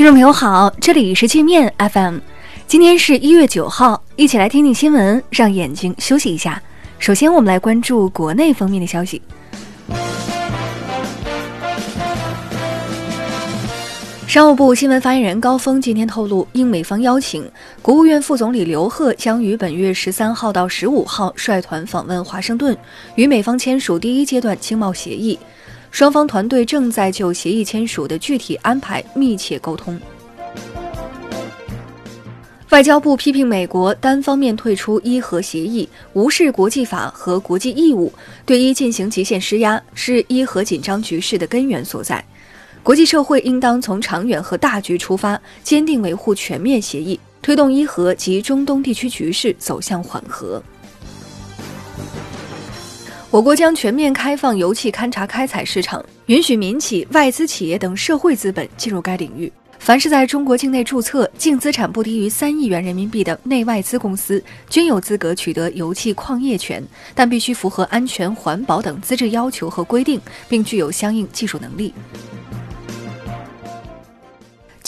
听众朋友好，这里是界面 FM，今天是一月九号，一起来听听新闻，让眼睛休息一下。首先，我们来关注国内方面的消息。商务部新闻发言人高峰今天透露，应美方邀请，国务院副总理刘鹤将于本月十三号到十五号率团访问华盛顿，与美方签署第一阶段经贸协议。双方团队正在就协议签署的具体安排密切沟通。外交部批评美国单方面退出伊核协议，无视国际法和国际义务，对伊进行极限施压，是伊核紧张局势的根源所在。国际社会应当从长远和大局出发，坚定维护全面协议，推动伊核及中东地区局势走向缓和。我国将全面开放油气勘查开采市场，允许民企、外资企业等社会资本进入该领域。凡是在中国境内注册、净资产不低于三亿元人民币的内外资公司，均有资格取得油气矿业权，但必须符合安全、环保等资质要求和规定，并具有相应技术能力。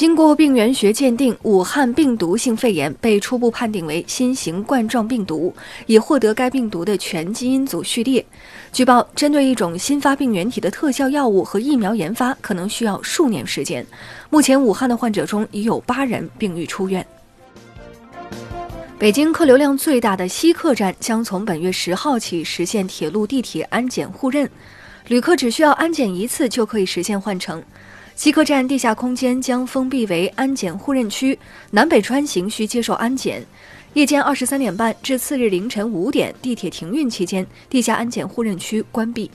经过病原学鉴定，武汉病毒性肺炎被初步判定为新型冠状病毒，已获得该病毒的全基因组序列。据报，针对一种新发病原体的特效药物和疫苗研发可能需要数年时间。目前，武汉的患者中已有八人病愈出院。北京客流量最大的西客站将从本月十号起实现铁路、地铁安检互认，旅客只需要安检一次就可以实现换乘。西客站地下空间将封闭为安检互认区，南北穿行需接受安检。夜间二十三点半至次日凌晨五点，地铁停运期间，地下安检互认区关闭。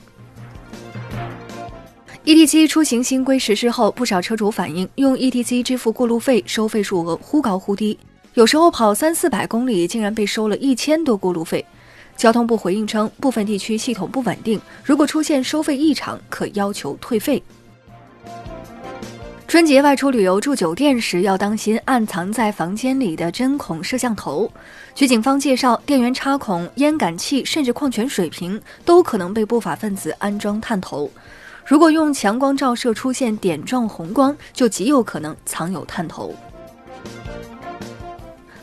ETC 出行新规实施后，不少车主反映用 ETC 支付过路费，收费数额忽高忽低，有时候跑三四百公里，竟然被收了一千多过路费。交通部回应称，部分地区系统不稳定，如果出现收费异常，可要求退费。春节外出旅游住酒店时要当心暗藏在房间里的针孔摄像头。据警方介绍，电源插孔、烟感器甚至矿泉水瓶都可能被不法分子安装探头。如果用强光照射出现点状红光，就极有可能藏有探头。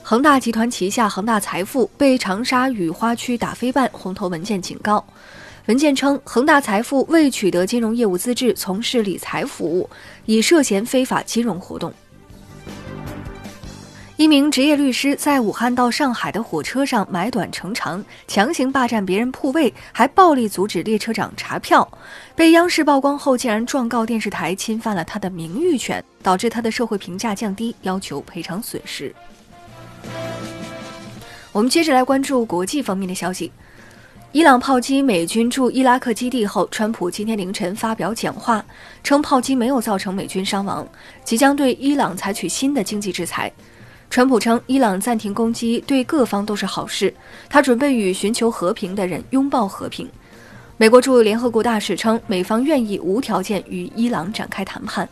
恒大集团旗下恒大财富被长沙雨花区打非办红头文件警告。文件称，恒大财富未取得金融业务资质，从事理财服务，已涉嫌非法金融活动。一名职业律师在武汉到上海的火车上买短乘长，强行霸占别人铺位，还暴力阻止列车长查票，被央视曝光后，竟然状告电视台侵犯了他的名誉权，导致他的社会评价降低，要求赔偿损失。我们接着来关注国际方面的消息。伊朗炮击美军驻伊拉克基地后，川普今天凌晨发表讲话，称炮击没有造成美军伤亡，即将对伊朗采取新的经济制裁。川普称，伊朗暂停攻击对各方都是好事，他准备与寻求和平的人拥抱和平。美国驻联合国大使称，美方愿意无条件与伊朗展开谈判。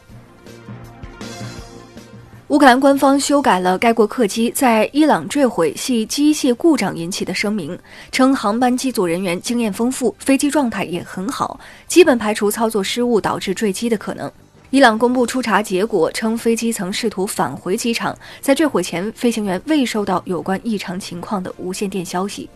乌克兰官方修改了该国客机在伊朗坠毁系机械故障引起的声明，称航班机组人员经验丰富，飞机状态也很好，基本排除操作失误导致坠机的可能。伊朗公布初查结果，称飞机曾试图返回机场，在坠毁前，飞行员未收到有关异常情况的无线电消息。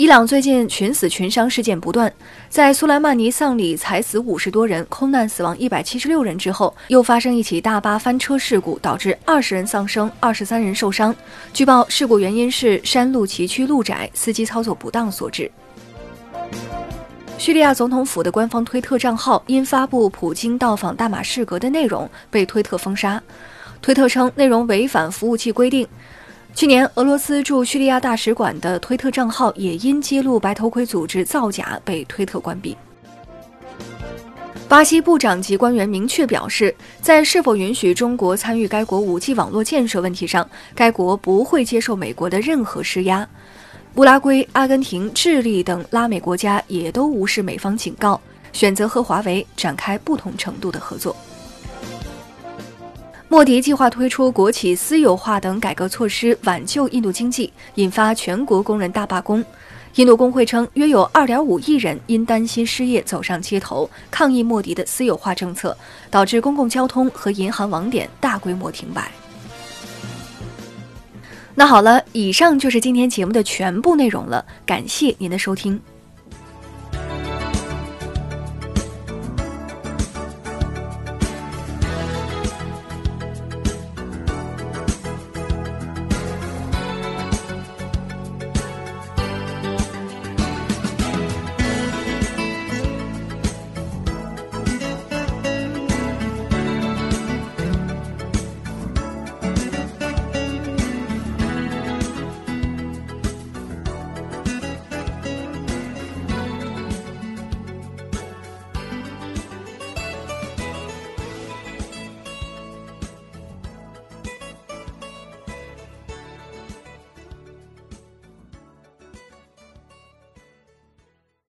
伊朗最近群死群伤事件不断，在苏莱曼尼丧礼踩死五十多人、空难死亡一百七十六人之后，又发生一起大巴翻车事故，导致二十人丧生、二十三人受伤。据报，事故原因是山路崎岖、路窄，司机操作不当所致。叙利亚总统府的官方推特账号因发布普京到访大马士革的内容被推特封杀，推特称内容违反服务器规定。去年，俄罗斯驻叙利亚大使馆的推特账号也因揭露白头盔组织造假被推特关闭。巴西部长级官员明确表示，在是否允许中国参与该国 5G 网络建设问题上，该国不会接受美国的任何施压。乌拉圭、阿根廷、智利等拉美国家也都无视美方警告，选择和华为展开不同程度的合作。莫迪计划推出国企私有化等改革措施，挽救印度经济，引发全国工人大罢工。印度工会称，约有2.5亿人因担心失业走上街头，抗议莫迪的私有化政策，导致公共交通和银行网点大规模停摆。那好了，以上就是今天节目的全部内容了，感谢您的收听。